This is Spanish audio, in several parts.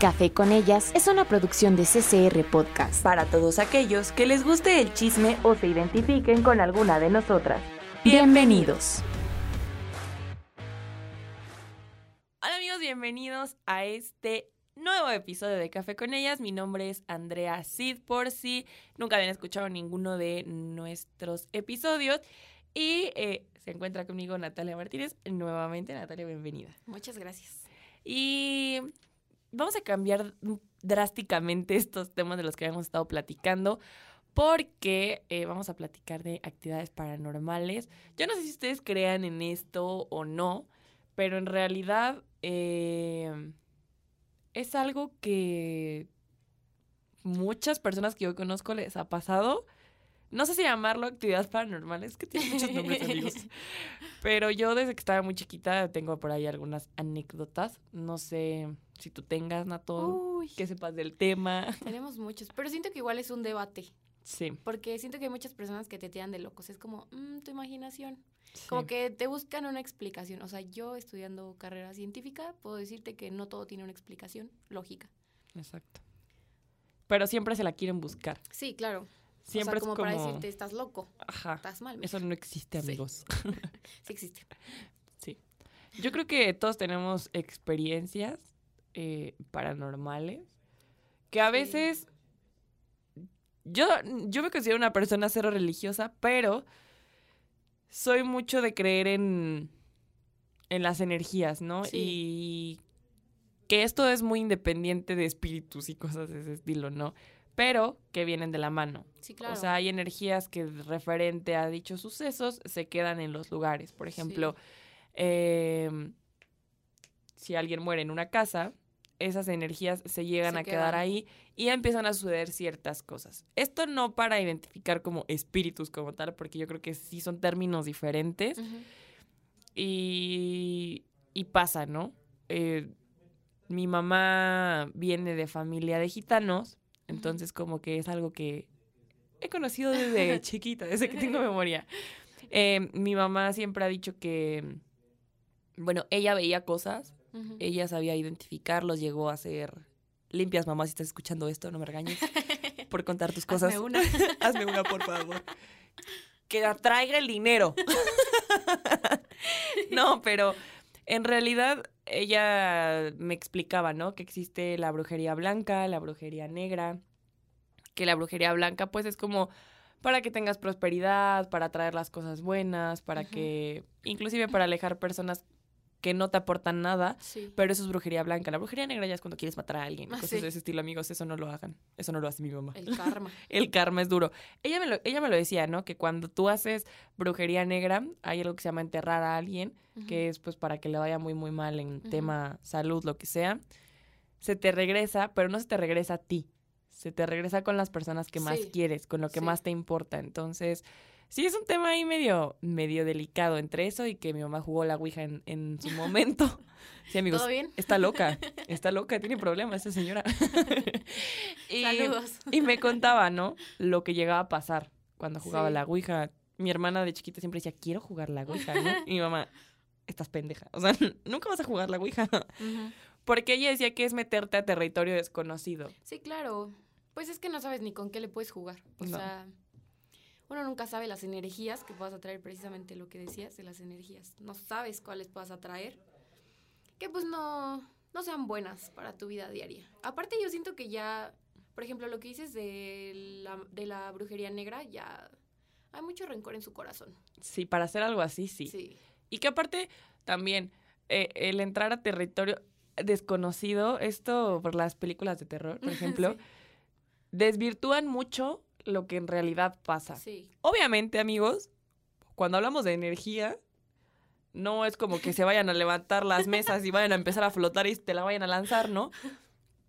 Café con ellas es una producción de CCR Podcast. Para todos aquellos que les guste el chisme o se identifiquen con alguna de nosotras. Bienvenidos. Hola amigos, bienvenidos a este nuevo episodio de Café con ellas. Mi nombre es Andrea Cid por si nunca habían escuchado ninguno de nuestros episodios. Y eh, se encuentra conmigo Natalia Martínez. Nuevamente, Natalia, bienvenida. Muchas gracias. Y vamos a cambiar drásticamente estos temas de los que habíamos estado platicando porque eh, vamos a platicar de actividades paranormales. Yo no sé si ustedes crean en esto o no, pero en realidad eh, es algo que muchas personas que yo conozco les ha pasado. No sé si llamarlo actividades paranormales, que tiene muchos nombres, amigos. Pero yo desde que estaba muy chiquita tengo por ahí algunas anécdotas. No sé si tú tengas, Nato, Uy. que sepas del tema. Tenemos muchos, pero siento que igual es un debate, Sí. porque siento que hay muchas personas que te tiran de locos. Es como, mm, tu imaginación. Como que te buscan una explicación. O sea, yo estudiando carrera científica, puedo decirte que no todo tiene una explicación lógica. Exacto. Pero siempre se la quieren buscar. Sí, claro. Siempre o sea, como, es como... para decirte, estás loco, Ajá. estás mal. Eso no existe, Sí. amigos. Sí existe. Sí. Yo creo que todos tenemos experiencias eh, paranormales que a Sí. veces yo, yo me considero una persona cero religiosa, pero soy mucho de creer en, en las energías, ¿no? Sí. Y que esto es muy independiente de espíritus y cosas de ese estilo, ¿no? Pero que vienen de la mano. Sí, claro. O sea, hay energías que referente a dichos sucesos se quedan en los lugares. Por ejemplo, em, si alguien muere en una casa, esas energías se llegan Se a quedar quedan. ahí y empiezan a suceder ciertas cosas. Esto no para identificar como espíritus como tal, porque yo creo que sí son términos diferentes y, y pasa, ¿no? Eh, mi mamá viene de familia de gitanos, entonces como que es algo que he conocido desde chiquita, desde que tengo memoria. Eh, mi mamá siempre ha dicho que, bueno, ella veía cosas, Ella sabía identificarlos, llegó a ser limpias, mamá, si estás escuchando esto, no me regañes por contar tus cosas. Hazme una. Hazme una, por favor. Que atraiga el dinero. no, pero en realidad ella me explicaba, ¿no? Que existe la brujería blanca, la brujería negra, que la brujería blanca pues es como para que tengas prosperidad, para traer las cosas buenas, para que, inclusive para alejar personas que no te aportan nada, Sí. pero eso es brujería blanca. La brujería negra ya es cuando quieres matar a alguien, Ah, cosas sí. de ese estilo, amigos, eso no lo hagan, eso no lo hace mi mamá. El karma. El karma es duro. Ella me, lo, ella me lo decía, ¿no? Que cuando tú haces brujería negra, hay algo que se llama enterrar a alguien, que es pues para que le vaya muy, muy mal en tema salud, lo que sea. Se te regresa, pero no se te regresa a ti. Se te regresa con las personas que más Sí. quieres, con lo que más te importa. Entonces, sí es un tema ahí medio, medio delicado entre eso y que mi mamá jugó la Ouija en, en su momento. Sí, amigos. ¿Todo bien? Está loca, está loca, tiene problemas esa señora. y, Saludos. y me contaba, ¿no? Lo que llegaba a pasar cuando jugaba Sí. la Ouija. Mi hermana de chiquita siempre decía, quiero jugar la Ouija, ¿no? Y mi mamá, estás pendeja. O sea, nunca vas a jugar la Ouija. Porque ella decía que es meterte a territorio desconocido. Sí, claro. Pues es que no sabes ni con qué le puedes jugar. O No. sea, uno nunca sabe las energías que puedas atraer, precisamente lo que decías de las energías. No sabes cuáles puedas atraer. Que pues no, no sean buenas para tu vida diaria. Aparte yo siento que ya, por ejemplo, lo que dices de la, de la brujería negra, ya hay mucho rencor en su corazón. Sí, para hacer algo así, sí. Sí. Y que aparte, también, eh, el entrar a territorio desconocido, esto por las películas de terror, por ejemplo, desvirtúan mucho lo que en realidad pasa. Sí. Obviamente, amigos, cuando hablamos de energía, no es como que se vayan a levantar las mesas y vayan a empezar a flotar y te la vayan a lanzar, ¿no?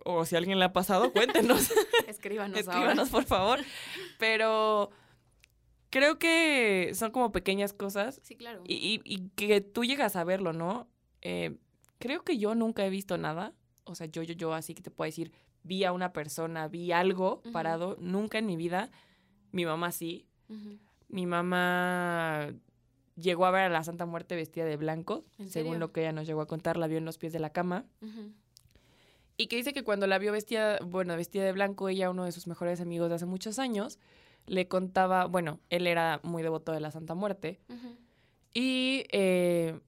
O si a alguien le ha pasado, cuéntenos. Escríbanos, Escríbanos, por favor. Pero creo que son como pequeñas cosas ahora. Sí, claro. y, y- y que tú llegas a verlo, ¿no? Eh, creo que yo nunca he visto nada. O sea, yo, yo, yo, así que te puedo decir, vi a una persona, vi algo parado. Nunca en mi vida. Mi mamá sí. Mi mamá llegó a ver a la Santa Muerte vestida de blanco, ¿En según lo que ella nos llegó a contar, la vio en los pies de la cama. Y que dice que cuando la vio vestida, bueno, vestida de blanco, ella, uno de sus mejores amigos de hace muchos años, le contaba, bueno, él era muy devoto de la Santa Muerte, y eh,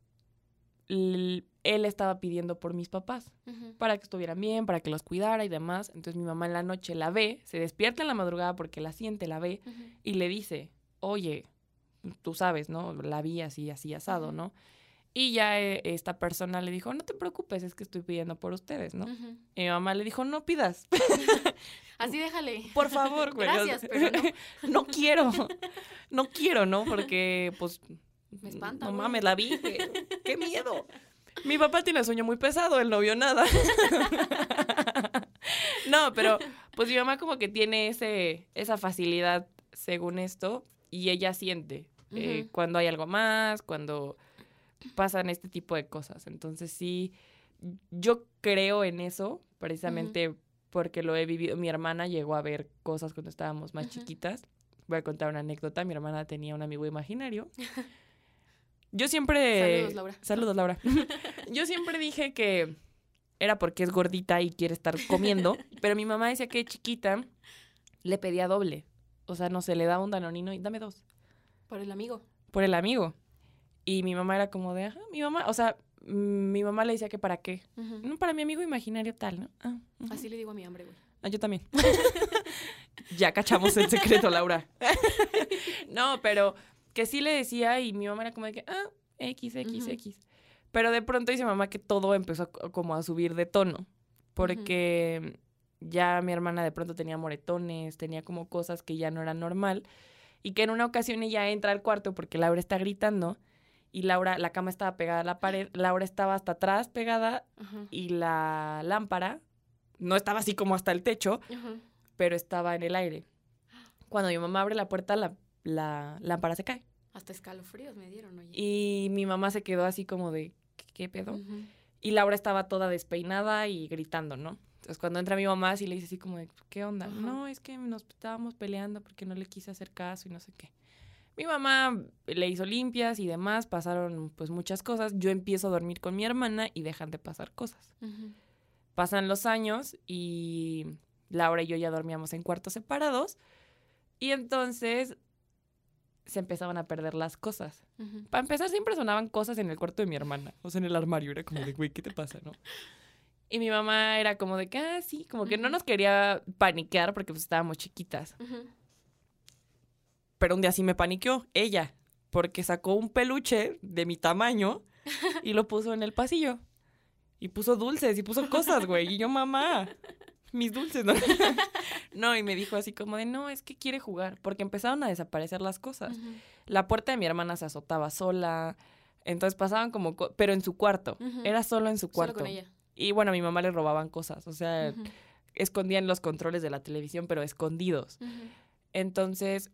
él estaba pidiendo por mis papás, para que estuvieran bien, para que los cuidara y demás. Entonces mi mamá en la noche la ve, se despierta en la madrugada porque la siente, la ve, y le dice, oye, tú sabes, ¿no? La vi así, así asado, Ujú. ¿no? Y ya eh, esta persona le dijo, no te preocupes, es que estoy pidiendo por ustedes, ¿no? Y mi mamá le dijo, no pidas, Así déjale. por favor, güey. Gracias, pero no. no quiero, no quiero, ¿no? Porque, pues, Me espanta, no mames, la vi, qué miedo. Mi papá tiene el sueño muy pesado, él no vio nada. no, pero pues mi mamá como que tiene ese, esa facilidad según esto y ella siente eh, cuando hay algo más, cuando pasan este tipo de cosas. Entonces sí, yo creo en eso precisamente porque lo he vivido. Mi hermana llegó a ver cosas cuando estábamos más chiquitas. Voy a contar una anécdota. Mi hermana tenía un amigo imaginario. Yo siempre... Saludos, Laura. Saludos, Laura. Yo siempre dije que era porque es gordita y quiere estar comiendo, pero mi mamá decía que chiquita le pedía doble. O sea, no se le daba un danonino y dame dos Por el amigo. por el amigo. Y mi mamá era como de, ajá, mi mamá, o sea, mm, mi mamá le decía que para qué. No, para mi amigo imaginario tal, ¿no? Ah. Así le digo a mi hambre, güey. Ah, yo también. ya cachamos el secreto, Laura. no, pero que sí le decía y mi mamá era como de que, ah, X, X. X. Pero de pronto dice mamá que todo empezó co- como a subir de tono. Porque ya mi hermana de pronto tenía moretones, tenía como cosas que ya no eran normal. Y que en una ocasión ella entra al cuarto porque Laura está gritando. Y Laura, la cama estaba pegada a la pared, Laura estaba hasta atrás pegada Ajá. y la lámpara no estaba así como hasta el techo, pero estaba en el aire. Cuando mi mamá abre la puerta, la, la lámpara se cae. Hasta escalofríos me dieron, oye. Y mi mamá se quedó así como de, ¿qué, qué pedo? Y Laura estaba toda despeinada y gritando, ¿no? Entonces cuando entra mi mamá, sí le dice así como de, ¿qué onda? No, es que nos estábamos peleando porque no le quise hacer caso y no sé qué. Mi mamá le hizo limpias y demás, pasaron pues muchas cosas. Yo empiezo a dormir con mi hermana y dejan de pasar cosas. Pasan los años y Laura y yo ya dormíamos en cuartos separados. Y entonces se empezaban a perder las cosas. Ujú. Para empezar, siempre sonaban cosas en el cuarto de mi hermana. O sea, en el armario. Era como de, güey, ¿qué te pasa, no? Y mi mamá era como de que, ah, sí, como que no nos quería paniquear porque pues estábamos chiquitas. Pero un día sí me paniqueó, ella, porque sacó un peluche de mi tamaño y lo puso en el pasillo. Y puso dulces y puso cosas, güey. Y yo, mamá, mis dulces, ¿no? no, y me dijo así como de, no, es que quiere jugar, porque empezaron a desaparecer las cosas. La puerta de mi hermana se azotaba sola. Entonces pasaban como, co- pero en su cuarto. Era solo en su Solo cuarto. con ella. Y bueno, a mi mamá le robaban cosas. O sea, escondían los controles de la televisión, pero escondidos. Entonces,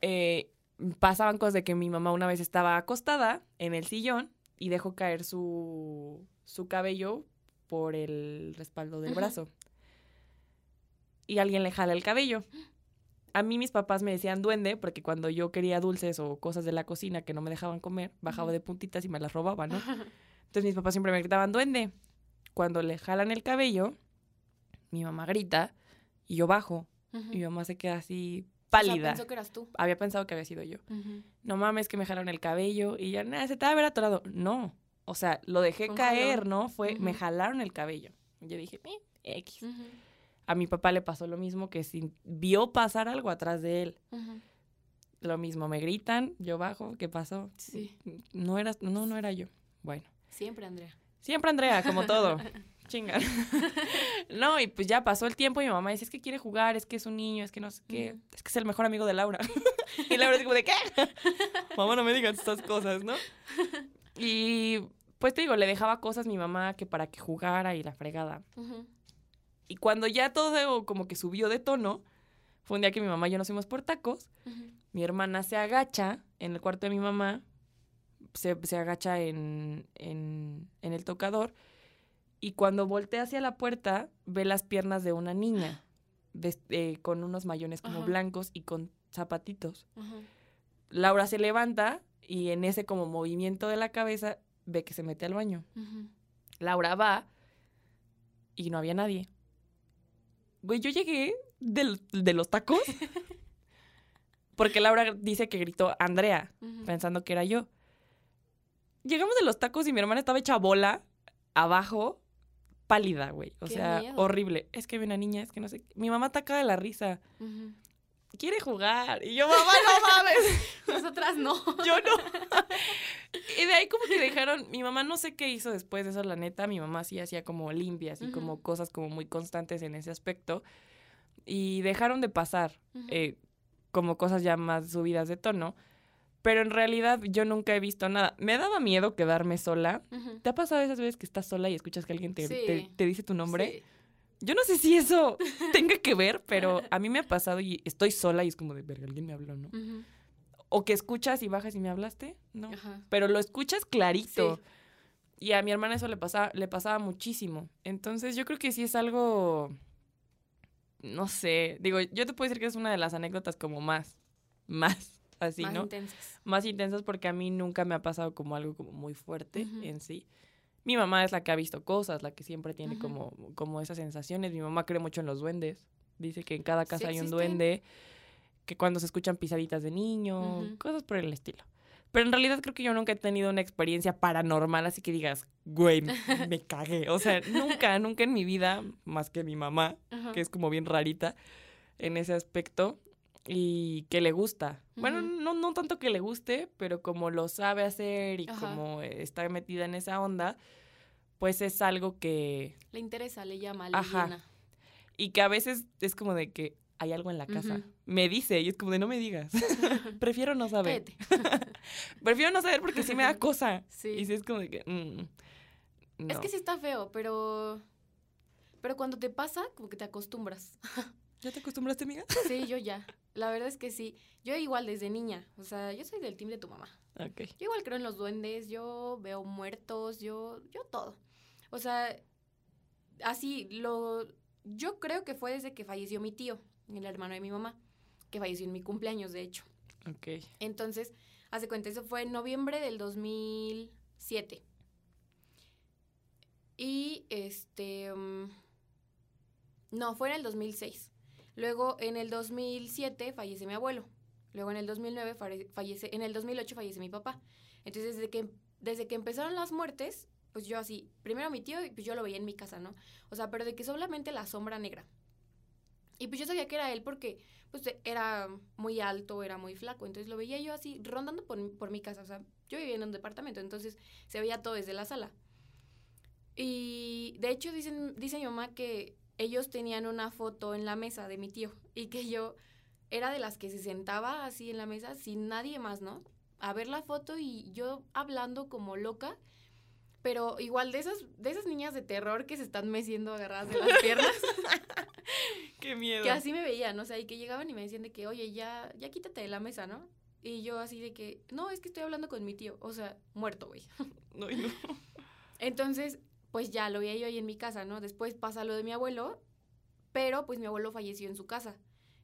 eh, pasaban cosas de que mi mamá una vez estaba acostada en el sillón y dejó caer su, su cabello por el respaldo del brazo. Y alguien le jala el cabello. A mí mis papás me decían duende porque cuando yo quería dulces o cosas de la cocina que no me dejaban comer, bajaba de puntitas y me las robaban, ¿no? Entonces mis papás siempre me gritaban duende. Cuando le jalan el cabello, mi mamá grita y yo bajo. Y mi mamá se queda así O sea, pálida. pensó que eras tú. Había pensado que había sido yo. Ujú. No mames, que me jalaron el cabello y ya, nada, se te va a haber atorado. No. O sea, lo dejé caer, jalón. ¿no? Fue, me jalaron el cabello. Yo dije, "Eh, X. A mi papá le pasó lo mismo que si vio pasar algo atrás de él. Lo mismo, me gritan, yo bajo, ¿qué pasó? Sí. No era, no, no era yo. Bueno. Siempre, Andrea. Siempre Andrea, como todo. Chinga. no, y pues ya pasó el tiempo y mi mamá dice, es que quiere jugar, es que es un niño, es que no sé qué, es que es el mejor amigo de Laura. y Laura es como de, ¿qué? mamá, no me digas estas cosas, ¿no? Y pues te digo, le dejaba cosas mi mamá que para que jugara y la fregada. Y cuando ya todo como que subió de tono, fue un día que mi mamá y yo nos fuimos por tacos, mi hermana se agacha en el cuarto de mi mamá, se, se agacha en, en, en el tocador y cuando voltea hacia la puerta ve las piernas de una niña eh, con unos mayones como blancos y con zapatitos. Laura se levanta y en ese como movimiento de la cabeza ve que se mete al baño. Laura va y no había nadie. Güey, yo llegué del- de los tacos porque Laura dice que gritó Andrea, pensando que era yo. Llegamos de los tacos y mi hermana estaba hecha bola abajo, pálida, güey. O Qué sea, miedo. horrible. Es que ve una niña, es que no sé. Mi mamá ataca de la risa. Quiere jugar. Y yo, mamá, no mames. Nosotras no. Yo no. y de ahí como que dejaron, mi mamá no sé qué hizo después de eso, la neta, mi mamá sí hacía como limpias y como cosas como muy constantes en ese aspecto. Y dejaron de pasar eh, como cosas ya más subidas de tono. Pero en realidad yo nunca he visto nada. Me daba miedo quedarme sola. ¿Te ha pasado esas veces que estás sola y escuchas que alguien te, Sí. te- te dice tu nombre? Sí. Yo no sé si eso tenga que ver, pero a mí me ha pasado y estoy sola y es como de, verga, alguien me habló, ¿no? O que escuchas y bajas y me hablaste, ¿no? Ajá. Pero lo escuchas clarito. Sí. Y a mi hermana eso le pasaba, le pasaba muchísimo. Entonces yo creo que sí es algo, no sé, digo, yo te puedo decir que es una de las anécdotas como más, más, así, Más ¿no? intensas. Más intensas porque a mí nunca me ha pasado como algo como muy fuerte en sí. Mi mamá es la que ha visto cosas, la que siempre tiene como, como esas sensaciones. Mi mamá cree mucho en los duendes. Dice que en cada casa hay un existen. duende, que cuando se escuchan pisaditas de niño, cosas por el estilo. Pero en realidad creo que yo nunca he tenido una experiencia paranormal, así que digas, güey, me, me cagué. O sea, nunca, nunca en mi vida, más que mi mamá, Ajá. que es como bien rarita en ese aspecto y que le gusta. Bueno, no, no tanto que le guste, pero como lo sabe hacer y Ajá. como está metida en esa onda, pues es algo que... Le interesa, le llama, le Ajá. llena. Y que a veces es como de que hay algo en la casa. Me dice y es como de no me digas. Prefiero no saber. Prefiero no saber porque sí me da cosa. Sí. Y sí es como de que... mm, Es que sí está feo, pero. Pero cuando te pasa, como que te acostumbras. ¿Ya te acostumbraste, amiga? Sí, yo ya. La verdad es que sí. Yo igual desde niña. O sea, yo soy del team de tu mamá. Ok. Yo igual creo en los duendes, yo veo muertos, yo, yo todo. O sea, así lo. Yo creo que fue desde que falleció mi tío, el hermano de mi mamá, que falleció en mi cumpleaños, de hecho. Ok. Entonces, hace cuenta, eso fue en noviembre del 2007. Y este. mm, no, fue en el 2006. Luego, en el 2007 fallece mi abuelo. Luego, en el 2009 fare- fallece. En el 2008 fallece mi papá. Entonces, desde que, desde que empezaron las muertes, pues yo así. Primero mi tío, y pues yo lo veía en mi casa, ¿no? O sea, pero de que solamente la sombra negra. Y pues yo sabía que era él porque pues era muy alto, era muy flaco. Entonces lo veía yo así rondando por, por mi casa. O sea, yo vivía en un departamento, entonces se veía todo desde la sala. Y de hecho dicen, dice mi mamá que ellos tenían una foto en la mesa de mi tío y que yo era de las que se sentaba así en la mesa sin nadie más, ¿no? A ver la foto y yo hablando como loca. Pero igual de esas, de esas niñas de terror que se están meciendo agarradas de las piernas. Qué miedo. Que así me veían, o sea, y que llegaban y me decían de que, oye, ya, ya quítate de la mesa, ¿no? Y yo así de que, no, es que estoy hablando con mi tío, o sea, muerto, güey. No, no. Entonces, pues ya lo veía yo ahí en mi casa, ¿no? Después pasa lo de mi abuelo, pero pues mi abuelo falleció en su casa.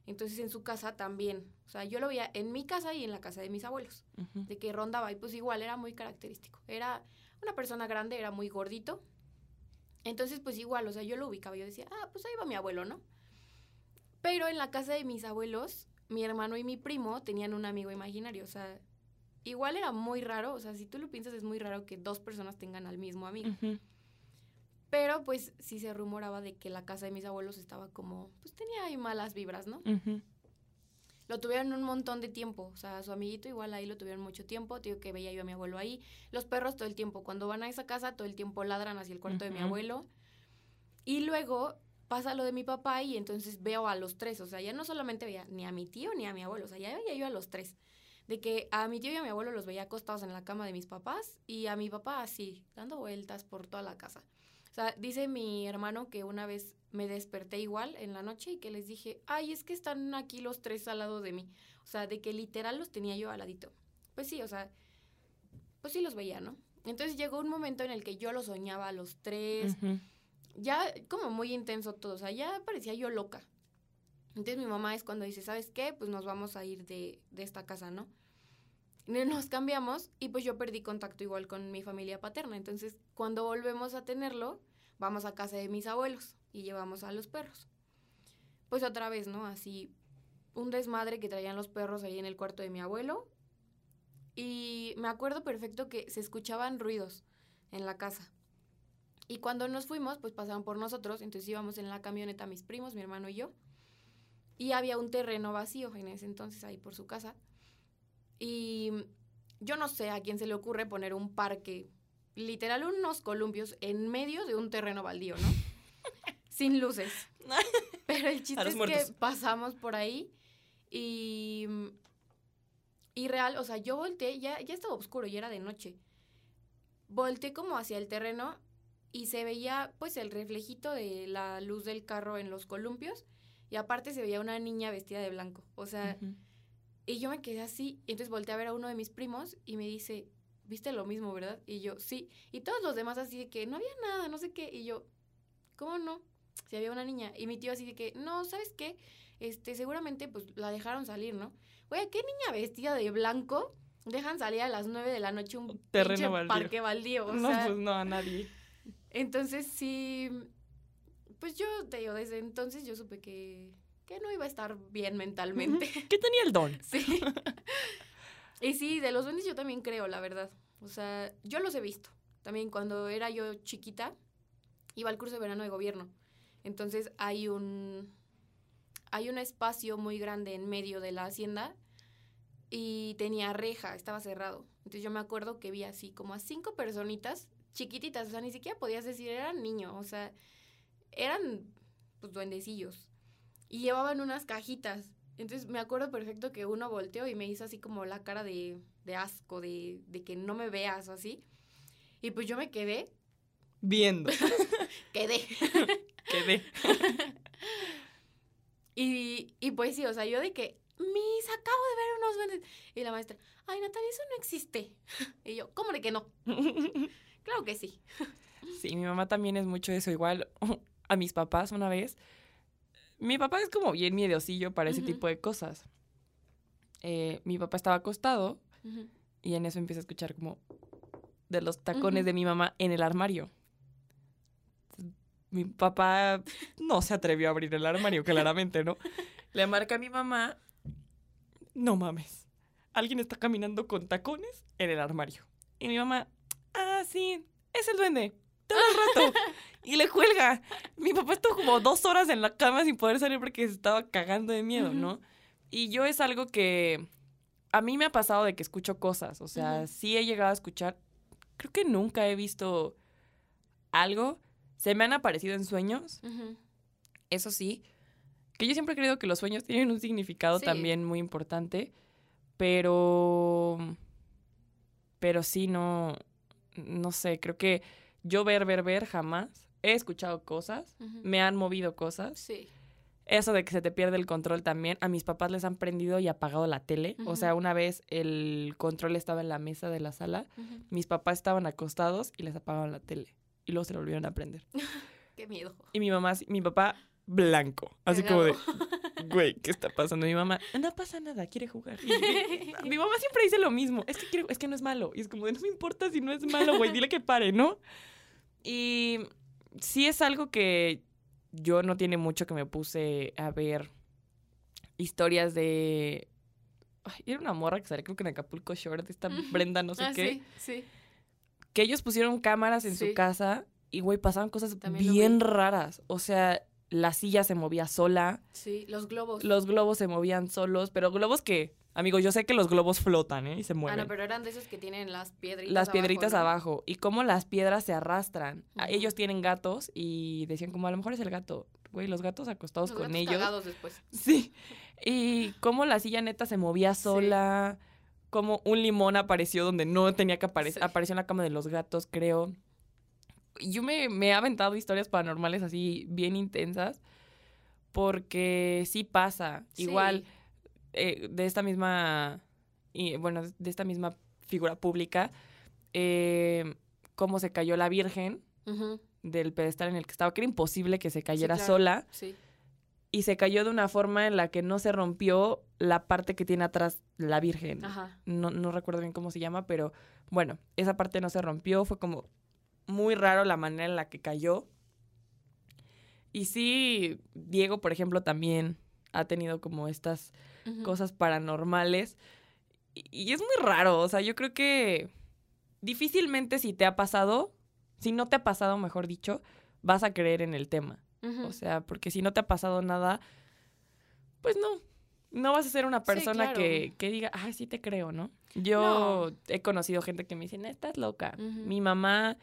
Entonces en su casa también, o sea, yo lo veía en mi casa y en la casa de mis abuelos, de que rondaba y pues igual era muy característico. Era una persona grande, era muy gordito. Entonces pues igual, o sea, yo lo ubicaba, yo decía, ah, pues ahí va mi abuelo, ¿no? Pero en la casa de mis abuelos, mi hermano y mi primo tenían un amigo imaginario, o sea, igual era muy raro, o sea, si tú lo piensas es muy raro que dos personas tengan al mismo amigo. Ujú. Pero pues sí se rumoraba de que la casa de mis abuelos estaba como, pues tenía ahí malas vibras, ¿no? Lo tuvieron un montón de tiempo, o sea, su amiguito igual ahí lo tuvieron mucho tiempo, digo que veía yo a mi abuelo ahí. Los perros todo el tiempo, cuando van a esa casa, todo el tiempo ladran hacia el cuarto de mi abuelo. Y luego pasa lo de mi papá y entonces veo a los tres, o sea, ya no solamente veía ni a mi tío ni a mi abuelo, o sea, ya veía yo a los tres. De que a mi tío y a mi abuelo los veía acostados en la cama de mis papás y a mi papá así, dando vueltas por toda la casa. O sea, dice mi hermano que una vez me desperté igual en la noche y que les dije, ay, es que están aquí los tres al lado de mí. O sea, de que literal los tenía yo al ladito. Pues sí, o sea, pues sí los veía, ¿no? Entonces llegó un momento en el que yo los soñaba a los tres, ya como muy intenso todo, o sea, ya parecía yo loca. Entonces mi mamá es cuando dice, ¿sabes qué? Pues nos vamos a ir de, de esta casa, ¿no? Nos cambiamos y pues yo perdí contacto igual con mi familia paterna. Entonces, cuando volvemos a tenerlo, vamos a casa de mis abuelos y llevamos a los perros. Pues otra vez, ¿no? Así, un desmadre que traían los perros ahí en el cuarto de mi abuelo. Y me acuerdo perfecto que se escuchaban ruidos en la casa. Y cuando nos fuimos, pues pasaron por nosotros, entonces íbamos en la camioneta mis primos, mi hermano y yo. Y había un terreno vacío en ese entonces ahí por su casa. Y yo no sé a quién se le ocurre poner un parque, literal unos columpios en medio de un terreno baldío, ¿no? Sin luces. Pero el chiste es que pasamos por ahí y y real, o sea, yo volteé, ya, ya estaba oscuro y era de noche. Volteé como hacia el terreno y se veía pues el reflejito de la luz del carro en los columpios y aparte se veía una niña vestida de blanco. O sea. Y yo me quedé así y entonces volteé a ver a uno de mis primos y me dice, ¿viste lo mismo, verdad? Y yo, sí. Y todos los demás así de que no había nada, no sé qué. Y yo, ¿cómo no? Si había una niña. Y mi tío así de que, no, ¿sabes qué? Este, seguramente pues la dejaron salir, ¿no? Oye, ¿qué niña vestida de blanco dejan salir a las nueve de la noche un Terreno baldío. parque baldío? O no, sea, pues no, a nadie. entonces sí, pues yo te digo, desde entonces yo supe que, que no iba a estar bien mentalmente. ¿Qué tenía el don? Sí. y sí, de los duendes yo también creo, la verdad. O sea, yo los he visto. También cuando era yo chiquita, iba al curso de verano de gobierno. Entonces hay un hay un espacio muy grande en medio de la hacienda y tenía reja, estaba cerrado. Entonces yo me acuerdo que vi así como a cinco personitas chiquititas, o sea, ni siquiera podías decir eran niños, o sea, eran pues duendecillos y llevaban unas cajitas. Entonces me acuerdo perfecto que uno volteó y me hizo así como la cara de, de asco, de, de que no me veas o así. Y pues yo me quedé, Viendo. quedé. Quedé. Y, y pues sí, o sea, yo de que, mis, acabo de ver unos duendes. Y la maestra, ay, Natalia, eso no existe. Y yo, ¿cómo de que no? Claro que sí. Sí, mi mamá también es mucho eso. Igual a mis papás una vez. Mi papá es como bien miedosillo para ese tipo de cosas. Eh, mi papá estaba acostado y en eso empieza a escuchar como de los tacones de mi mamá en el armario. Mi papá no se atrevió a abrir el armario, claramente, ¿no? Le marca a mi mamá. No mames. Alguien está caminando con tacones en el armario. Y mi mamá, ah, sí, es el duende. Todo el rato. Y le cuelga. Mi papá estuvo como dos horas en la cama sin poder salir porque se estaba cagando de miedo. ¿no? Y yo es algo que a mí me ha pasado de que escucho cosas. O sea, sí he llegado a escuchar. Creo que nunca he visto algo. Se me han aparecido en sueños, eso sí. Que yo siempre he creído que los sueños tienen un significado Sí. también muy importante. Pero. Pero sí, no. No sé, creo que yo ver, ver, ver jamás. He escuchado cosas, me han movido cosas. Sí. Eso de que se te pierde el control también. A mis papás les han prendido y apagado la tele. O sea, una vez el control estaba en la mesa de la sala, mis papás estaban acostados y les apagaban la tele. Y luego se lo volvieron a prender. Qué miedo. Y mi mamá, mi papá, blanco. Así como de, güey, ¿qué está pasando? Mi mamá, no pasa nada, quiere jugar. Y- y- mi mamá siempre dice lo mismo. Es que, quiere- es que no es malo. Y es como de, no me importa si no es malo, güey, dile que pare, ¿no? Y sí es algo que yo no tiene mucho que me puse a ver historias de... Ay, era una morra que salía creo que en Acapulco Shore, de esta. Brenda no sé Ah, qué. sí, sí. Que ellos pusieron cámaras en Sí. su casa y, güey, pasaban cosas También bien raras. O sea, la silla se movía sola, Sí, los globos. los globos se movían solos, pero globos que, amigo, yo sé que los globos flotan, ¿eh? Y se Ah, mueven. no, pero eran de esos que tienen las piedritas las piedritas ¿no? abajo, y cómo las piedras se arrastran. A- Ujú. Ellos tienen gatos y decían como a lo mejor es el gato. Güey, los gatos acostados Los con gatos ellos. después. Sí. Y cómo la silla neta se movía sola. Como un limón apareció donde no tenía que aparecer. Sí. Apareció en la cama de los gatos, creo. Yo me, me he aventado historias paranormales así bien intensas. Porque sí pasa. Sí. Igual, eh, de esta misma. Y, bueno, de esta misma figura pública. eh, cómo se cayó la Virgen del pedestal en el que estaba, que era imposible que se cayera claro. sola Sí. y se cayó de una forma en la que no se rompió la parte que tiene atrás la Virgen. Ajá. No, no recuerdo bien cómo se llama, pero bueno, esa parte no se rompió, fue como muy raro la manera en la que cayó. Y sí, Diego, por ejemplo, también ha tenido como estas cosas paranormales. Y, y es muy raro, o sea, yo creo que difícilmente si te ha pasado, si no te ha pasado, mejor dicho, vas a creer en el tema. O sea, porque si no te ha pasado nada, pues no. No vas a ser una Sí, persona claro. que, que diga, ay, sí te creo, ¿no? Yo he conocido gente que me dice, "No, estás loca. Mi mamá,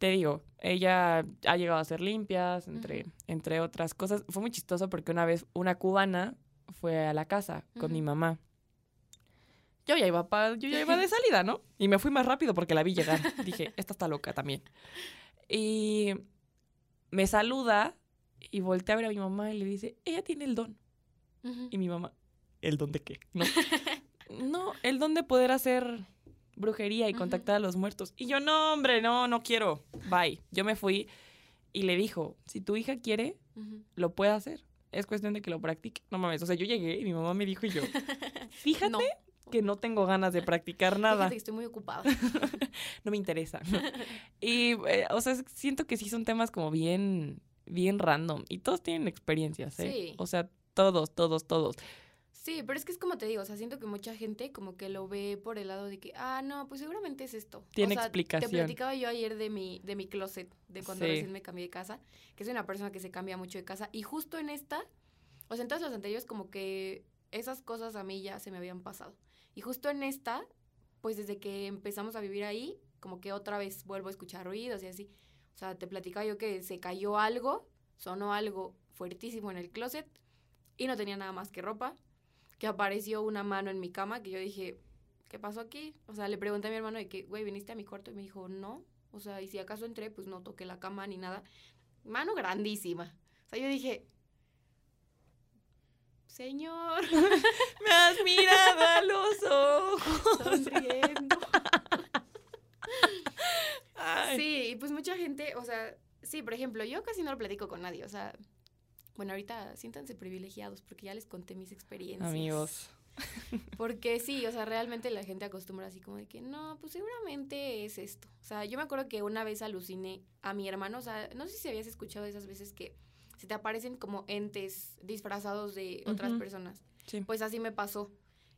te digo, ella ha llegado a ser limpias, entre, entre otras cosas. Fue muy chistoso porque una vez una cubana fue a la casa con mi mamá. Yo ya iba pa- yo ya iba de salida, ¿no? Y me fui más rápido porque la vi llegar. Dije, esta está loca también. Y me saluda y voltea a ver a mi mamá y le dice, ella tiene el don. Y mi mamá, ¿el don de qué? No, no el don de poder hacer brujería y contactar a los muertos. Y yo, no, hombre, no, no quiero. Bye. Yo me fui y le dijo, si tu hija quiere, lo puede hacer. Es cuestión de que lo practique. No mames, o sea, yo llegué y mi mamá me dijo y yo, fíjate No, que no tengo ganas de practicar nada. fíjate que estoy muy ocupada. no me interesa. y, eh, o sea, siento que sí son temas como bien, bien random. Y todos tienen experiencias, ¿eh? Sí. O sea, todos, todos, todos. Sí, pero es que es como te digo, o sea, siento que mucha gente como que lo ve por el lado de que, ah, no, pues seguramente es esto. Tiene o sea, explicación. Te platicaba yo ayer de mi, de mi closet, de cuando Sí. recién me cambié de casa, que soy una persona que se cambia mucho de casa, y justo en esta, o sea, en todas las anteriores como que esas cosas a mí ya se me habían pasado. Y justo en esta, pues desde que empezamos a vivir ahí, como que otra vez vuelvo a escuchar ruidos y así. O sea, te platicaba yo que se cayó algo, sonó algo fuertísimo en el closet y no tenía nada más que ropa, que apareció una mano en mi cama que yo dije, ¿qué pasó aquí? O sea, le pregunté a mi hermano de que, güey, ¿viniste a mi cuarto? Y me dijo, no. O sea, y si acaso entré, pues no toqué la cama ni nada. Mano grandísima. O sea, yo dije, señor, Me has mirado a los ojos. sonriendo. Ay. Sí, y pues mucha gente, o sea, sí, por ejemplo, yo casi no lo platico con nadie, o sea, bueno, ahorita siéntanse privilegiados porque ya les conté mis experiencias. Amigos. Porque sí, o sea, realmente la gente acostumbra así como de que, no, pues seguramente es esto. O sea, yo me acuerdo que una vez aluciné a mi hermano, o sea, no sé si habías escuchado esas veces que se te aparecen como entes disfrazados de otras personas. Sí. Pues así me pasó.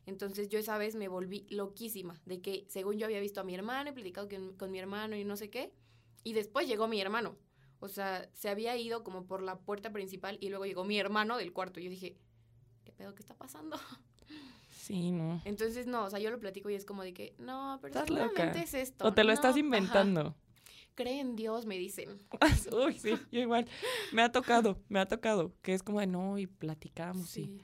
Entonces yo esa vez me volví loquísima de que según yo había visto a mi hermano, he platicado con, con mi hermano y no sé qué. Y después llegó mi hermano. O sea, se había ido como por la puerta principal y luego llegó mi hermano del cuarto. Y yo dije, ¿qué pedo? ¿Qué está pasando? Sí, no. Entonces, no, o sea, yo lo platico y es como de que, no, pero Estás loca. es esto. O te lo No, estás ajá. inventando. Cree en Dios, me dicen. Uy, sí, yo igual. Me ha tocado, me ha tocado. Que es como de no, y platicamos. y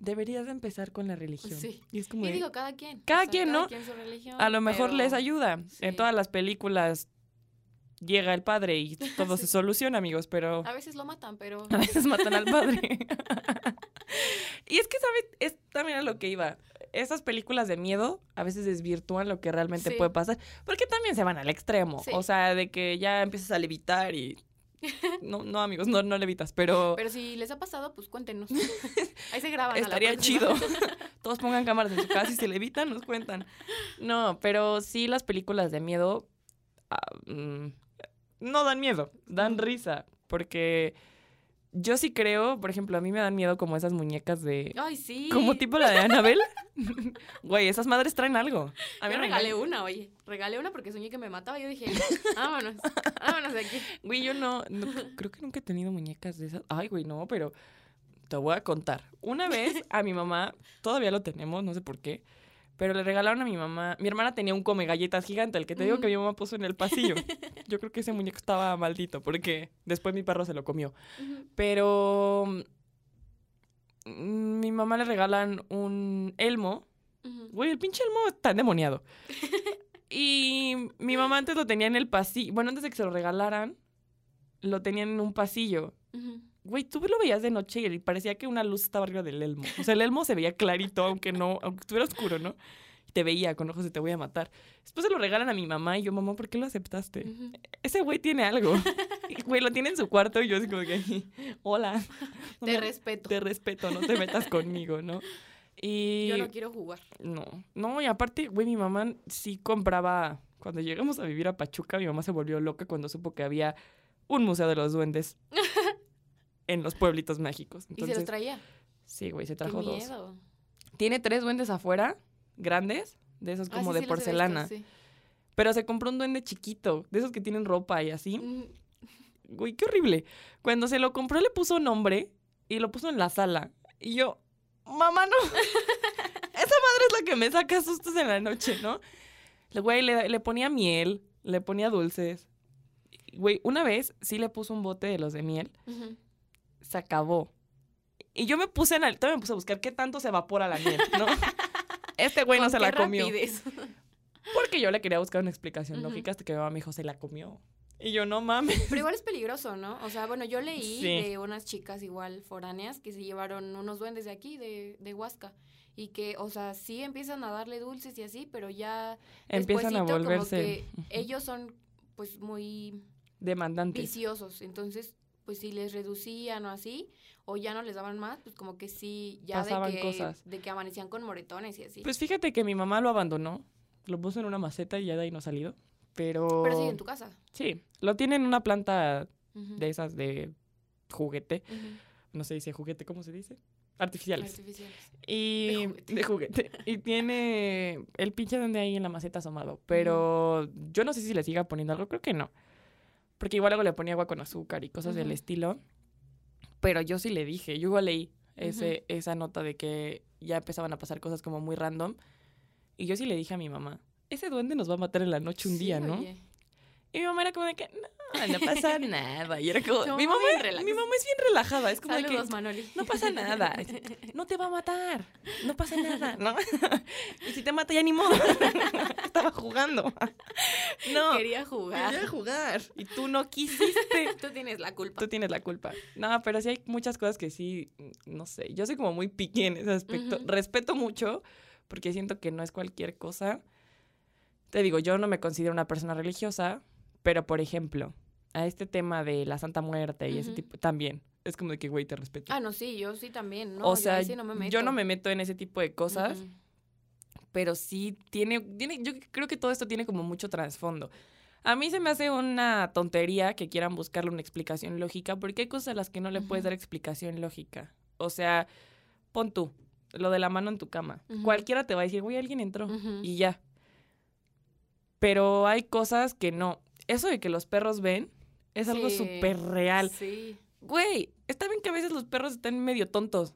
deberías de empezar con la religión. Sí. Y es como Y de, digo, cada quien. Cada quien, ¿no? quien su religión, a lo mejor pero- les ayuda. sí. En todas las películas llega el padre y todo se soluciona, amigos, pero A veces lo matan, pero... a veces matan al padre. y es que, ¿sabes? Es también a lo que iba. Esas películas de miedo a veces desvirtúan lo que realmente Sí. puede pasar, porque también se van al extremo. Sí. O sea, de que ya empiezas a levitar y... No, no, amigos, no, no levitas, pero... Pero si les ha pasado, pues cuéntenos. Ahí se graban. a la Estaría chido. Todos pongan cámaras en su casa y si le evitan, nos cuentan. No, pero sí las películas de miedo ah, mm, no dan miedo, dan risa. Porque yo sí creo, por ejemplo, a mí me dan miedo como esas muñecas de... Ay, sí. Como tipo la de Annabelle. Güey, esas madres traen algo. A mí Yo me regalé engañan. una, oye. Regalé una porque soñé que me mataba. Yo dije, vámonos, vámonos de aquí. Güey, yo no, no- creo que nunca he tenido muñecas de esas. Ay, güey, no, pero te voy a contar. Una vez a mi mamá, todavía lo tenemos, no sé por qué, pero le regalaron a mi mamá. Mi hermana tenía un come galletas gigante, el que te digo que mi mamá puso en el pasillo. Yo creo que ese muñeco estaba maldito porque después mi perro se lo comió. Pero mm, mi mamá le regalan un elmo. Güey, el pinche elmo está endemoniado. y mi mamá antes lo tenía en el pasillo. Bueno, antes de que se lo regalaran, lo tenían en un pasillo. Güey, tú lo veías de noche y parecía que una luz estaba arriba del elmo. O sea, el elmo se veía clarito, aunque no, aunque estuviera oscuro, ¿no? Y te veía con ojos de te voy a matar. Después se lo regalan a mi mamá y yo, mamá, ¿por qué lo aceptaste? Ese güey tiene algo. Y, Güey, lo tiene en su cuarto y yo así como que, hola. No Te respeto. Te respeto, no te metas conmigo, ¿no? Y... Yo no quiero jugar. No, no, y aparte, güey, mi mamá sí compraba. Cuando llegamos a vivir a Pachuca, mi mamá se volvió loca cuando supo que había un museo de los duendes. en los pueblitos mágicos. ¿Y se Entonces, los traía? sí, güey, se Qué trajo dos. miedo. Tiene tres duendes afuera, grandes, de esos Ah, como sí, de sí he visto, porcelana. sí. Pero se compró un duende chiquito, de esos que tienen ropa y así. Mm, Güey, qué horrible. Cuando se lo compró le puso nombre y lo puso en la sala. Y yo, mamá, no. Esa madre es la que me saca sustos en la noche, ¿no? El güey le, le ponía miel, le ponía dulces. Güey, una vez sí le puso un bote de los de miel, ujú. Se acabó. Y yo me puse en el, me puse a buscar qué tanto se evapora la miel, ¿no? Este güey no ¿Con se la comió. rapidez? Porque yo le quería buscar una explicación lógica hasta que mi mamá me dijo, se la comió. Y yo, no mames. Pero igual es peligroso, ¿no? O sea, bueno, yo leí Sí. de unas chicas igual foráneas que se llevaron unos duendes de aquí, de, de Huasca. Y que, o sea, sí empiezan a darle dulces y así, pero ya Empiezan a despuesito como volverse que ellos son pues muy demandantes. viciosos. Entonces, pues si les reducían o así, o ya no les daban más, pues como que sí, ya Pasaban de que, cosas. de que amanecían con moretones y así. Pues fíjate que mi mamá lo abandonó, lo puso en una maceta y ya de ahí no ha salido. Pero. pero sigue en tu casa. Sí, lo tiene en una planta de esas de juguete. ujú. No se dice juguete, ¿cómo se dice? Artificiales. Artificiales. Y. De juguete. de juguete. Y tiene el pinche donde ahí en la maceta asomado. Pero yo no sé si le siga poniendo algo, creo que no. Porque igual luego le ponía agua con azúcar y cosas del estilo. Pero yo sí le dije, yo igual leí ese, esa nota de que ya empezaban a pasar cosas como muy random. Y yo sí le dije a mi mamá, ese duende nos va a matar en la noche un Sí, día, ¿no? oye. Y mi mamá era como de que, no, no pasa nada. Y era como, mi mamá mi mamá es bien relajada, es como de que, Manoli. no pasa nada, no te va a matar, no pasa nada, ¿no? y si te mata ya ni modo, estaba jugando. No, Quería jugar. quería jugar y tú no quisiste. Tú tienes la culpa. Tú tienes la culpa. No, pero sí hay muchas cosas que sí, no sé, yo soy como muy piqui en ese aspecto. Respeto mucho porque siento que no es cualquier cosa. Te digo, yo no me considero una persona religiosa, pero por ejemplo, a este tema de la Santa Muerte y ese tipo, también. Es como de que, güey, te respeto. Ah, no, sí, yo sí también. No, o sea, ahí sí no me meto. yo no me meto en ese tipo de cosas, pero sí tiene, tiene, yo creo que todo esto tiene como mucho trasfondo. A mí se me hace una tontería que quieran buscarle una explicación lógica, porque hay cosas a las que no le puedes dar explicación lógica. O sea, pon tú, lo de la mano en tu cama. Cualquiera te va a decir, güey, alguien entró y ya. Pero hay cosas que no. Eso de que los perros ven es algo súper real. Sí. Güey, está bien que a veces los perros están medio tontos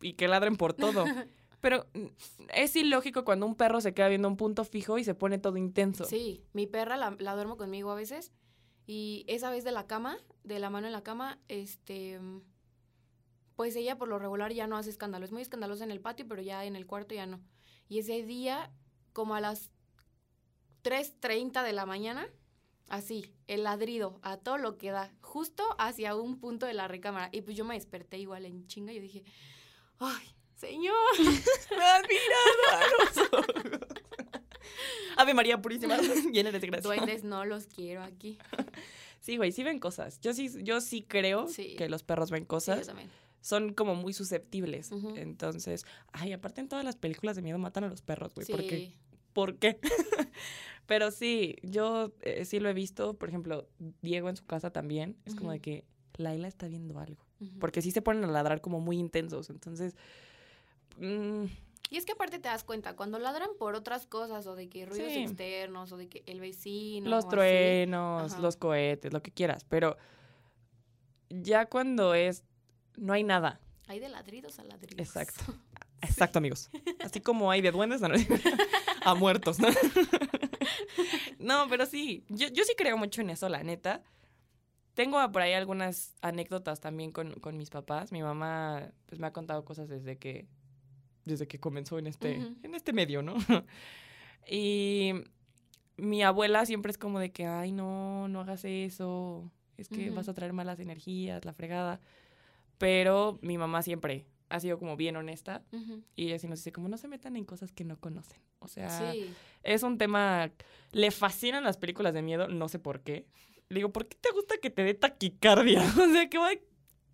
y que ladren por todo. Pero es ilógico cuando un perro se queda viendo un punto fijo y se pone todo intenso. Sí, mi perra la, la duermo conmigo a veces y esa vez de la cama, de la mano en la cama, este, pues ella por lo regular ya no hace escándalo. Es muy escandalosa en el patio, pero ya en el cuarto ya no. Y ese día, como a las 3.30 de la mañana, así, el ladrido a todo lo que da, justo hacia un punto de la recámara. Y pues yo me desperté igual en chinga, yo dije, ay, señor. Me has mirado a los ojos. Ave María Purísima, llena de gracia. Duendes no los quiero aquí. Sí, güey, sí ven cosas. Yo sí, yo sí creo Sí. que los perros ven Sí, yo cosas. también. Son como muy susceptibles. Entonces, ay, aparte en todas las películas de miedo matan a los perros, güey. Sí. ¿Por qué? ¿Por qué? Pero sí, yo eh, sí lo he visto. Por ejemplo, Diego en su casa también. Es como de que Laila está viendo algo. Porque sí se ponen a ladrar como muy intensos. Entonces, mm, Y es que aparte te das cuenta, cuando ladran por otras cosas o de que ruidos Sí. externos o de que el vecino. los truenos, los cohetes, lo que quieras. Pero ya cuando es, no hay nada. Hay de ladridos a ladridos. Exacto. Exacto, amigos. Así como hay de duendes, no, a muertos, ¿no? No, pero sí, yo, yo sí creo mucho en eso, la neta. Tengo por ahí algunas anécdotas también con, con mis papás. Mi mamá pues, me ha contado cosas desde que, desde que comenzó en este, en este medio, ¿no? Y mi abuela siempre es como de que, ay, no, no hagas eso. Es que vas a traer malas energías, la fregada. Pero mi mamá siempre ha sido como bien honesta. Y ella sí nos dice, como no se metan en cosas que no conocen. O sea, Sí. es un tema. Le fascinan las películas de miedo, no sé por qué. Le digo, ¿por qué te gusta que te dé taquicardia? O sea, que.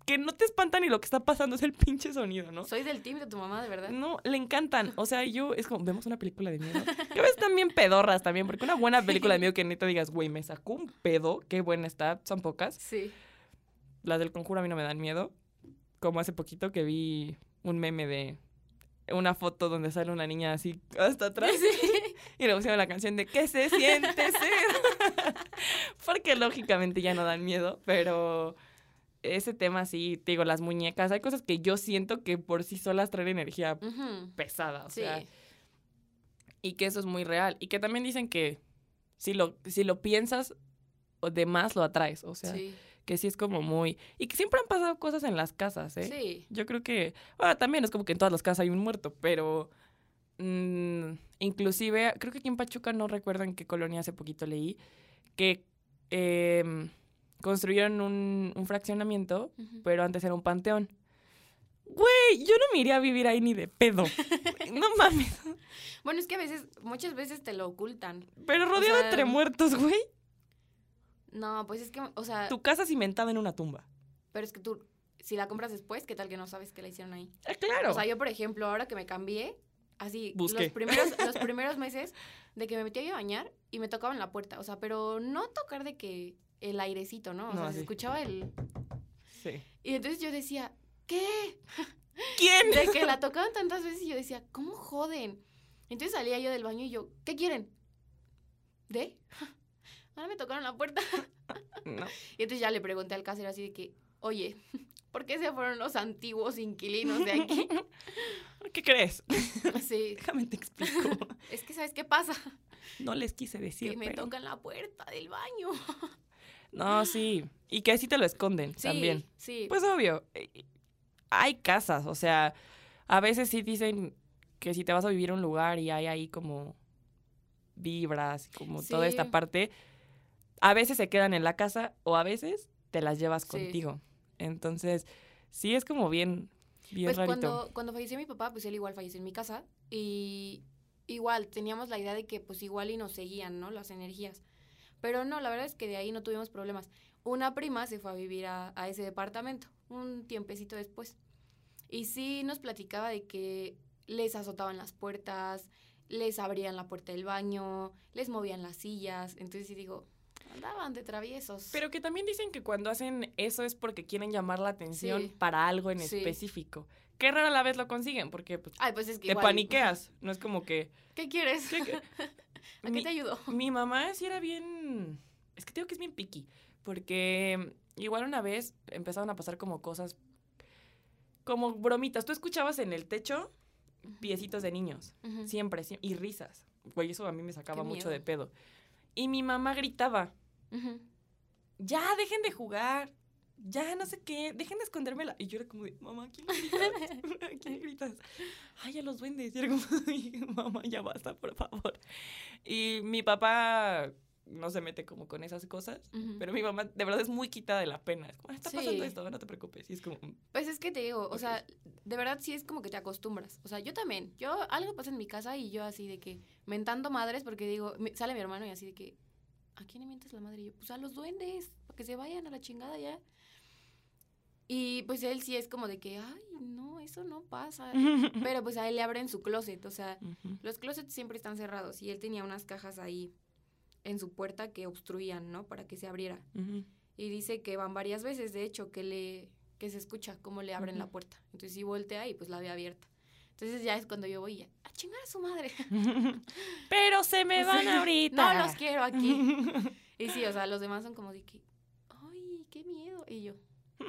Que no te espantan y lo que está pasando es el pinche sonido, ¿no? Soy del team de tu mamá, de verdad. No, le encantan. O sea, yo es como, vemos una película de miedo. Que a veces también pedorras también, porque una buena película de miedo que neta digas, güey, me sacó un pedo, qué buena está, son pocas. Sí. las del conjuro a mí no me dan miedo. Como hace poquito que vi un meme de una foto donde sale una niña así hasta atrás y le pusieron la canción de ¿Qué se siente ser? Porque lógicamente ya no dan miedo, pero ese tema sí, te digo, las muñecas, hay cosas que yo siento que por sí solas traen energía pesada, o Sí. sea, y que eso es muy real. Y que también dicen que si lo, si lo piensas de más lo atraes, o sea, sí. Que sí es como muy... Y que siempre han pasado cosas en las casas, ¿eh? Sí. Yo creo que, bueno, también es como que en todas las casas hay un muerto, pero mm, inclusive, creo que aquí en Pachuca, no recuerdo en qué colonia hace poquito leí, que em, construyeron un, un fraccionamiento, pero antes era un panteón. Güey, yo no me iría a vivir ahí ni de pedo. no mames. Bueno, es que a veces, muchas veces te lo ocultan. Pero rodeado sea, entre muertos, güey. No, pues es que, o sea, Tu casa cimentada en una tumba. pero es que tú, si la compras después, ¿qué tal que no sabes que la hicieron ahí? Ah, claro. O sea, yo, por ejemplo, ahora que me cambié, así, Busqué. los primeros, los primeros meses de que me metía yo a bañar y me tocaban la puerta. O sea, pero no tocar de que el airecito, ¿no? O No, sea, se escuchaba el... sí. Y entonces yo decía, ¿qué? ¿Quién? De que la tocaban tantas veces y yo decía, ¿cómo joden? Entonces salía yo del baño y yo, ¿qué quieren? ¿De? Ahora me tocaron la puerta. No. Y entonces ya le pregunté al casero así de que, oye, ¿por qué se fueron los antiguos inquilinos de aquí? ¿Qué crees? Sí, Déjame te explico. es que ¿sabes qué pasa? No les quise decir, que me pero- tocan la puerta del baño. No, sí. Y que así te lo esconden Sí, también. sí. Pues obvio. eh, Hay casas, o sea, a veces sí dicen que si te vas a vivir a un lugar y hay ahí como vibras, como toda esta parte, a veces se quedan en la casa o a veces te las llevas Sí. contigo. Entonces, sí es como bien, bien Pues rarito. cuando, cuando falleció mi papá, pues él igual falleció en mi casa. Y igual teníamos la idea de que pues igual y nos seguían, ¿no? Las energías. Pero no, la verdad es que de ahí no tuvimos problemas. Una prima se fue a vivir a, a ese departamento un tiempecito después. Y sí nos platicaba de que les azotaban las puertas, les abrían la puerta del baño, les movían las sillas. Entonces sí digo, andaban de traviesos. Pero que también dicen que cuando hacen eso es porque quieren llamar la atención Sí. para algo en Sí. específico. Qué rara la vez lo consiguen, porque pues, Ay, pues es que te igual, paniqueas. No es como que... ¿Qué quieres? ¿qué- qué? ¿A qué Mi- te ayudo? Mi mamá sí era bien. Es que tengo que es bien picky. Porque igual una vez empezaron a pasar como cosas. Como bromitas. Tú escuchabas en el techo piecitos de niños. Siempre, sie- Y risas. Güey, eso a mí me sacaba Qué mucho de pedo. Y mi mamá gritaba: Ujú. Ya, dejen de jugar. Ya, no sé qué. Dejen de escondérmela. Y yo era como de: Mamá, ¿a quién gritas? ¿A quién gritas? Ay, a los duendes. Y era como: "Ay, Mamá, ya basta, por favor. Y mi papá no se mete como con esas cosas. Ujú. Pero mi mamá de verdad es muy quitada de la pena. Es como, "Ah, está pasando Sí. esto, no te preocupes. Y es como, "Mm". Pues es que te digo, o Ok. sea, de verdad sí es como que te acostumbras. O sea, yo también. Yo, algo pasa en mi casa y yo así de que mentando madres porque digo, sale mi hermano y así de que, ¿a quién le mientes la madre? Y yo, pues a los duendes, para que se vayan a la chingada ya. Y pues él sí es como de que, ay, no, eso no pasa. Pero pues a él le abren su closet, o sea, los closets siempre están cerrados y él tenía unas cajas ahí en su puerta que obstruían, ¿no? Para que se abriera. Y dice que van varias veces, de hecho, que le que se escucha cómo le abren la puerta. Entonces sí voltea y pues la ve abierta. Entonces ya es cuando yo voy a chingar a su madre. Pero se me van Sí. ahorita. No los quiero aquí. Y sí, o sea, los demás son como de que, ay, qué miedo. Y yo,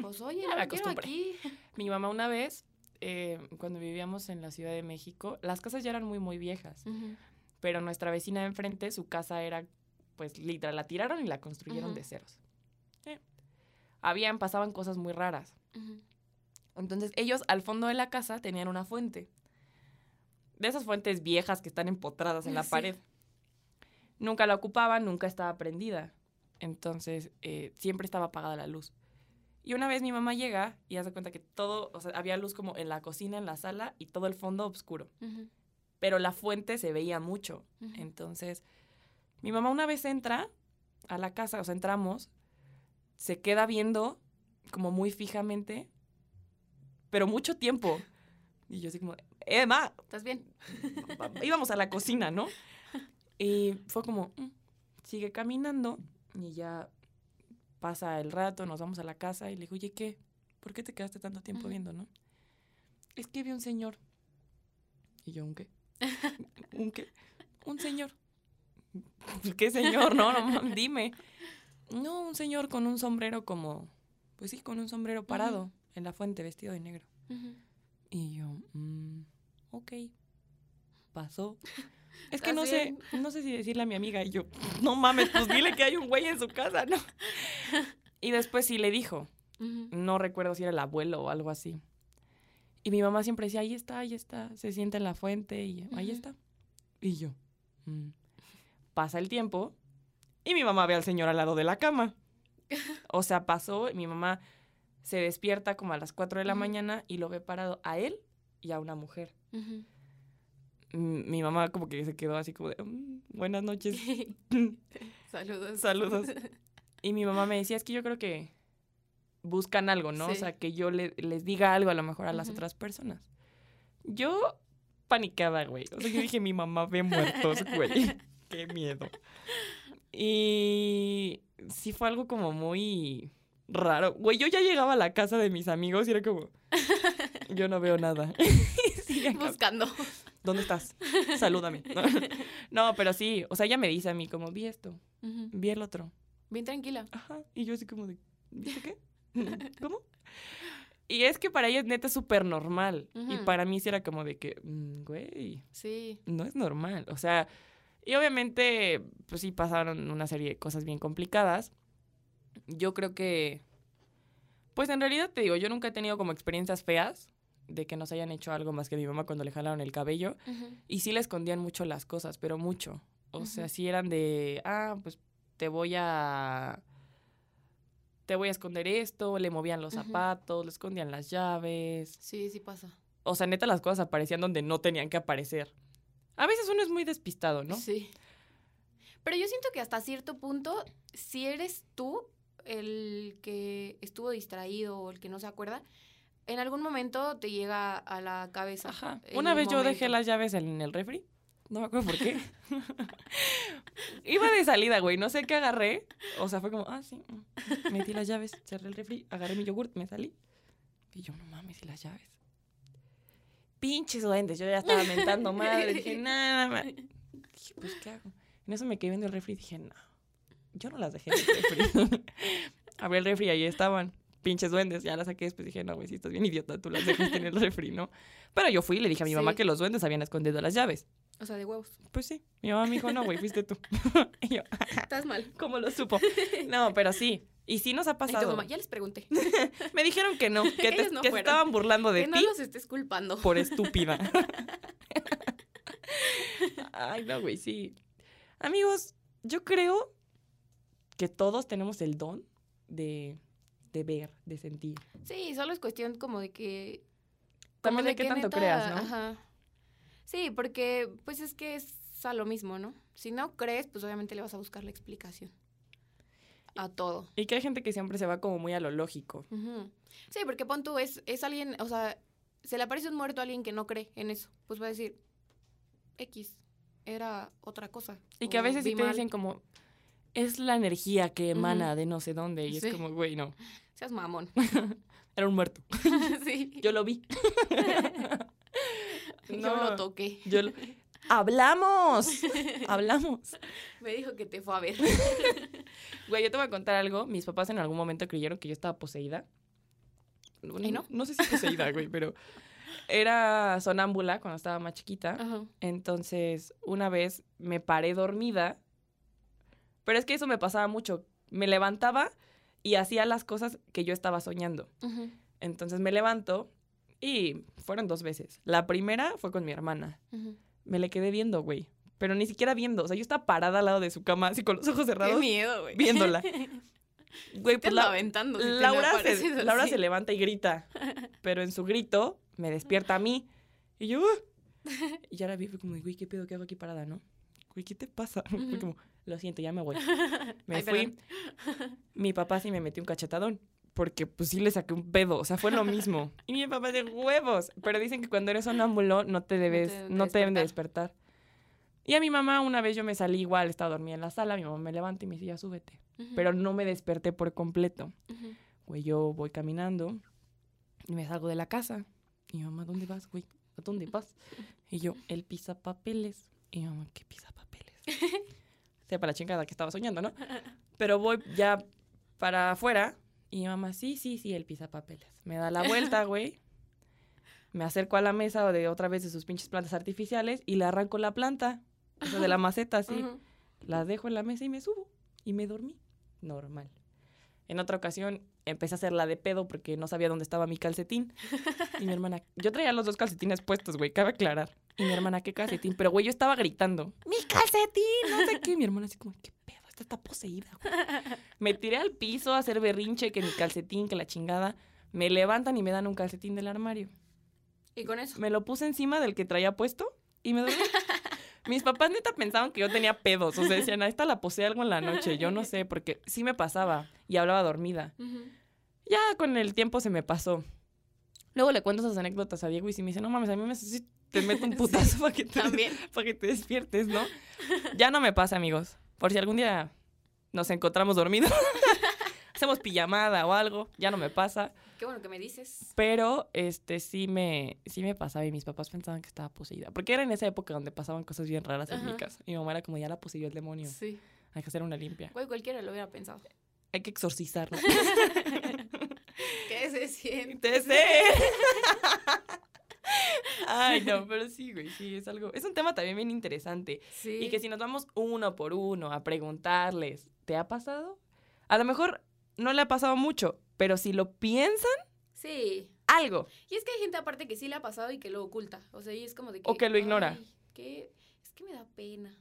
pues oye, no quiero aquí. Mi mamá una vez, eh, cuando vivíamos en la Ciudad de México, las casas ya eran muy, muy viejas. Pero nuestra vecina de enfrente, su casa era, pues, literal, la tiraron y la construyeron de ceros. Eh, Habían, pasaban cosas muy raras. Entonces, ellos al fondo de la casa tenían una fuente. De esas fuentes viejas que están empotradas en la Sí. pared. Nunca la ocupaban, nunca estaba prendida. Entonces, eh, siempre estaba apagada la luz. Y una vez mi mamá llega y hace cuenta que todo, o sea, había luz como en la cocina, en la sala y todo el fondo oscuro. Pero la fuente se veía mucho. Entonces, mi mamá una vez entra a la casa, o sea, entramos, se queda viendo como muy fijamente, pero mucho tiempo. Y yo así como, eh, ma, ¿Estás bien? íbamos a la cocina, ¿no? Y fue como, "Mm". sigue caminando y ya pasa el rato, nos vamos a la casa y le digo, oye, ¿qué? ¿Por qué te quedaste tanto tiempo viendo, no? Es que vi un señor. Y yo, ¿un qué? ¿Un qué? Un señor. ¿Qué señor? No, no, dime. No, un señor con un sombrero como, pues sí, con un sombrero parado en la fuente vestido de negro. Y yo, mm, ok, pasó. Es que ¿Estás no sé, no sé si decirle a mi amiga. Y yo, no mames, pues dile que hay un güey en su casa, ¿no? Y después sí le dijo. No recuerdo si era el abuelo o algo así. Y mi mamá siempre decía, ahí está, ahí está. Se sienta en la fuente y ahí está. Y yo, mm. pasa el tiempo y mi mamá ve al señor al lado de la cama. O sea, pasó, y mi mamá se despierta como a las 4 de la mañana y lo ve parado a él y a una mujer. Mi mamá como que se quedó así como de, "Mm, buenas noches, Saludos. saludos. Y mi mamá me decía, es que yo creo que buscan algo, ¿no? O sea, que yo le- les diga algo a lo mejor a las otras personas. Yo paniqueada, güey. O sea, yo dije, mi mamá ve muertos, güey. Qué miedo. Y sí fue algo como muy raro. Güey, yo ya llegaba a la casa de mis amigos y era como, yo no veo nada. Acá, Buscando. ¿Dónde estás? Salúdame. No, pero sí, o sea, ella me dice a mí como, vi esto, vi el otro. Bien tranquila. Ajá. Y yo así como de, ¿viste qué? ¿Cómo? Y es que para ella es neta súper normal. Y para mí sí era como de que, mm, güey, Sí. no es normal. O sea, y obviamente, pues sí pasaron una serie de cosas bien complicadas. Yo creo que, pues en realidad te digo, yo nunca he tenido como experiencias feas de que nos hayan hecho algo más que mi mamá cuando le jalaron el cabello. Y sí le escondían mucho las cosas, pero mucho. O sea, sí eran de, ah, pues te voy a... Te voy a esconder esto, le movían los zapatos, le escondían las llaves. Sí, sí pasa. O sea, neta, las cosas aparecían donde no tenían que aparecer. A veces uno es muy despistado, ¿no? Sí. Pero yo siento que hasta cierto punto, si eres tú el que estuvo distraído o el que no se acuerda, en algún momento te llega a la cabeza. Ajá. Una vez yo dejé las llaves en el refri. No me acuerdo por qué. Iba de salida, güey. No sé qué agarré. O sea, fue como, ah, sí. mm. Metí las llaves, cerré el refri, agarré mi yogurt, me salí. Y yo, no mames, ¿y las llaves? Pinches duendes. Yo ya estaba mentando madre. Dije, nada, más. Dije, pues, ¿qué hago? En eso me quedé viendo el refri y dije, no. Yo no las dejé en el refri. Abrí el refri y ahí estaban. Pinches duendes. Ya las saqué después. Dije, no, güey, si estás bien idiota, tú las dejaste en el refri, ¿no? Pero yo fui y le dije a mi mamá que los duendes habían escondido las llaves. O sea, de huevos. Pues sí. Mi mamá me dijo, no, güey, fuiste tú. y yo, Estás mal. ¿cómo lo supo? No, pero sí. Y sí nos ha tu pasado. mamá, ya les pregunté. Me dijeron que no, que, te, no que se estaban burlando de que ti no los estés culpando. por estúpida. Ay, no, güey, sí. Amigos, yo creo que todos tenemos el don de, de ver, de sentir. Sí, solo es cuestión como de que... También como de qué que tanto neta- creas, ¿no? Ajá. Sí, porque pues es que es a lo mismo, ¿no? Si no crees, pues obviamente le vas a buscar la explicación a todo. Y que hay gente que siempre se va como muy a lo lógico. Sí, porque pon tú, es, es alguien, o sea, se le aparece un muerto a alguien que no cree en eso. Pues va a decir, X, era otra cosa. Y que a veces sí te mal". dicen como, es la energía que emana de no sé dónde. Y Sí. es como, güey, no, Seas mamón. era un muerto. sí. Yo lo vi. Yo No, lo toqué. yo lo- ¡Hablamos! ¡Hablamos! Me dijo que te fue a ver. Güey, yo te voy a contar algo. Mis papás en algún momento creyeron que yo estaba poseída. ¿Y no? No sé si poseída, güey, pero era sonámbula cuando estaba más chiquita. Entonces, una vez me paré dormida. Pero es que eso me pasaba mucho. Me levantaba y hacía las cosas que yo estaba soñando. Entonces me levanto y fueron dos veces. La primera fue con mi hermana. Me le quedé viendo, güey. Pero ni siquiera viendo. O sea, yo estaba parada al lado de su cama, así con los ojos Qué cerrados, miedo, güey. viéndola. Güey, pues la- aventando. si Laura, se, Laura se levanta y grita. Pero en su grito me despierta a mí. Y yo. Y ya la vi, fue como, güey, ¿qué pedo que hago aquí parada, no? Güey, ¿qué te pasa? Ujú. como, lo siento, ya me voy. Me Ay, fui. Mi papá sí me metió un cachetadón. Porque pues sí le saqué un pedo. O sea, fue lo mismo. Y mi papá de huevos. Pero dicen que cuando eres sonámbulo no te debes, te no te, deben de despertar. Y a mi mamá una vez yo me salí igual, estaba dormida en la sala, mi mamá me levanta y me dice, ya súbete. Pero no me desperté por completo. Güey, yo voy caminando y me salgo de la casa. Y mi mamá, ¿dónde vas, güey? ¿A dónde vas? Y yo, el papeles. Y mi mamá, ¿qué papeles? Sea para la chingada que estaba soñando, ¿no? Pero voy ya para afuera y mi mamá, sí, sí, sí, el papeles. Me da la vuelta, güey. Me acerco a la mesa de otra vez de sus pinches plantas artificiales y le arranco la planta, esa de la maceta, así. Ujú. La dejo en la mesa y me subo. Y me dormí. Normal. En otra ocasión empecé a hacer la de pedo porque no sabía dónde estaba mi calcetín. Y mi hermana, yo traía los dos calcetines puestos, güey, cabe aclarar. Y mi hermana, ¿qué calcetín? Pero, güey, yo estaba gritando, ¡mi calcetín! No sé qué. Mi hermana así como, ¿qué pedo? Esta está poseída, güey. Me tiré al piso a hacer berrinche, que mi calcetín, que la chingada. Me levantan y me dan un calcetín del armario. Y con eso. Me lo puse encima del que traía puesto y me dormí. Mis papás neta pensaban que yo tenía pedos. O sea, decían, a esta la posee algo en la noche. Yo no sé, porque sí me pasaba y hablaba dormida. Ya con el tiempo se me pasó. Luego le cuento esas anécdotas a Diego y si me dice, no mames, a mí me sí te meto un putazo para que te para que te despiertes, ¿no? Ya no me pasa, amigos. Por si algún día nos encontramos dormidos, hacemos pijamada o algo, ya no me pasa. Qué bueno que me dices. Pero este sí me, sí me pasaba y mis papás pensaban que estaba poseída. Porque era en esa época donde pasaban cosas bien raras en mi Ajá. casa. Mi mamá era como, ya la poseyó el demonio. Sí. Hay que hacer una limpia. Güey, cualquiera lo hubiera pensado. Hay que exorcizarla. ¿Qué se siente? Ay, no, pero sí, güey, sí, es algo. Es un tema también bien interesante. Sí. Y que si nos vamos uno por uno a preguntarles, ¿te ha pasado? A lo mejor no le ha pasado mucho, pero si lo piensan, Sí. algo. Y es que hay gente aparte que sí le ha pasado y que lo oculta. O sea, y es como de que. O que lo ignora. "Ay, ¿qué? Es que me da pena.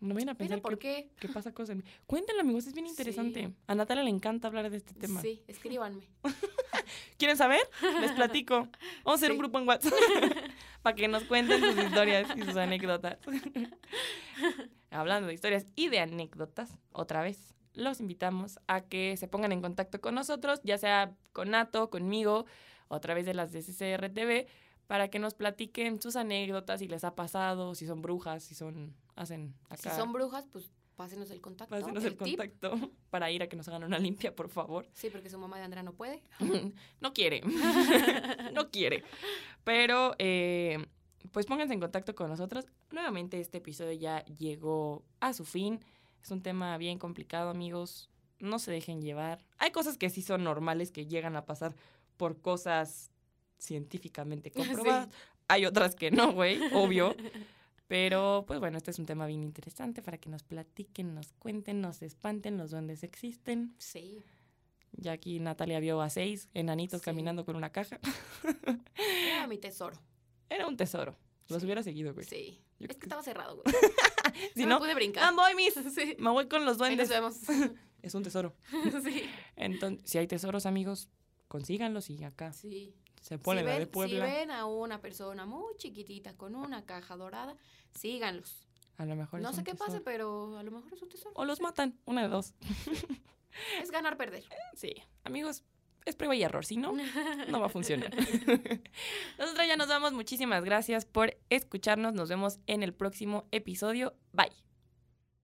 No vayan a ¿Pena pensar por que, qué? que pasa cosas. Cuéntenlo, amigos, es bien interesante. Sí. A Natalia le encanta hablar de este tema. Sí, escríbanme. ¿Quieren saber? Les platico. Vamos a hacer un grupo en WhatsApp para que nos cuenten sus historias y sus anécdotas. Hablando de historias y de anécdotas, otra vez, los invitamos a que se pongan en contacto con nosotros, ya sea con Nato, conmigo, o a través de las de CCRTV, para que nos platiquen sus anécdotas, si les ha pasado, si son brujas, si son, hacen Si acá. son brujas, pues pásenos el contacto. Pásenos el, contacto para ir a que nos hagan una limpia, por favor. Sí, porque su mamá de Andrea no puede. no quiere. no quiere. Pero, eh, pues pónganse en contacto con nosotros. Nuevamente este episodio ya llegó a su fin. Es un tema bien complicado, amigos. No se dejen llevar. Hay cosas que sí son normales, que llegan a pasar por cosas científicamente comprobadas. Hay otras que no, güey, obvio. Pero, pues bueno, este es un tema bien interesante para que nos platiquen, nos cuenten, nos espanten, los duendes existen. Sí. Ya aquí Natalia vio a seis enanitos Sí. caminando con una caja. Era mi tesoro. Era un tesoro. Los Sí. hubiera seguido, güey. Sí. Yo Es que que estaba cerrado, güey. Si no, no, me pude brincar. ¡Ah, voy, mis! Sí. Me voy con los Ahí nos duendes. vemos. Es un tesoro. sí. Entonces, si hay tesoros, amigos, consíganlos y acá Sí. Se pone si, la ven, de si Puebla. ven a una persona muy chiquitita con una caja dorada, síganlos. A lo mejor No es sé un qué pase, tesoro. pero a lo mejor es un tesoro. O los matan, una de dos. Es ganar, perder. Sí, amigos, es prueba y error. Si no, no va a funcionar. Nosotros ya nos vamos. Muchísimas gracias por escucharnos. Nos vemos en el próximo episodio. Bye.